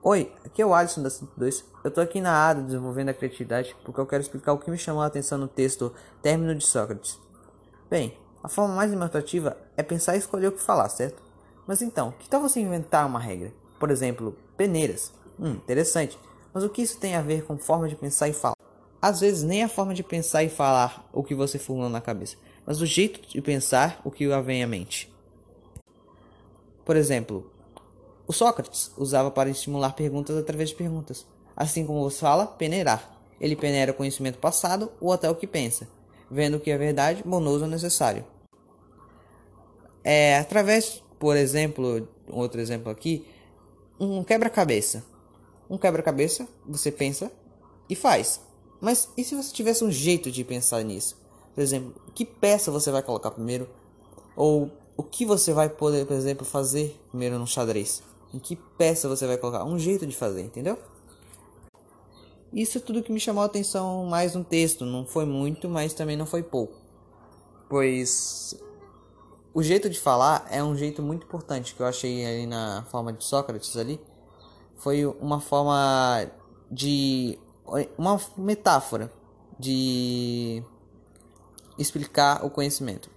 Oi, aqui é o Alisson da 102. Eu tô aqui na área desenvolvendo a criatividade porque eu quero explicar o que me chamou a atenção no texto Término de Sócrates. Bem, a forma mais ilustrativa é pensar e escolher o que falar, certo? Mas então, que tal você inventar uma regra? Por exemplo, peneiras. Hum, interessante. Mas o que isso tem a ver com forma de pensar e falar? Às vezes nem a forma de pensar e falar o que você formulou na cabeça, mas o jeito de pensar o que vem à mente. Por exemplo, o Sócrates usava para estimular perguntas através de perguntas. Assim como você fala, peneirar. Ele peneira o conhecimento passado ou até o que pensa, vendo que é verdade, bonoso ou necessário. É, através, por exemplo, outro exemplo aqui, um quebra-cabeça. Um quebra-cabeça, você pensa e faz. Mas e se você tivesse um jeito de pensar nisso? Por exemplo, que peça você vai colocar primeiro? Ou o que você vai poder, por exemplo, fazer primeiro no xadrez? Em que peça você vai colocar, um jeito de fazer, entendeu? Isso é tudo que me chamou a atenção mais no texto, não foi muito, mas também não foi pouco. Pois o jeito de falar é um jeito muito importante que eu achei ali na forma de Sócrates ali. Foi uma forma de uma metáfora de explicar o conhecimento.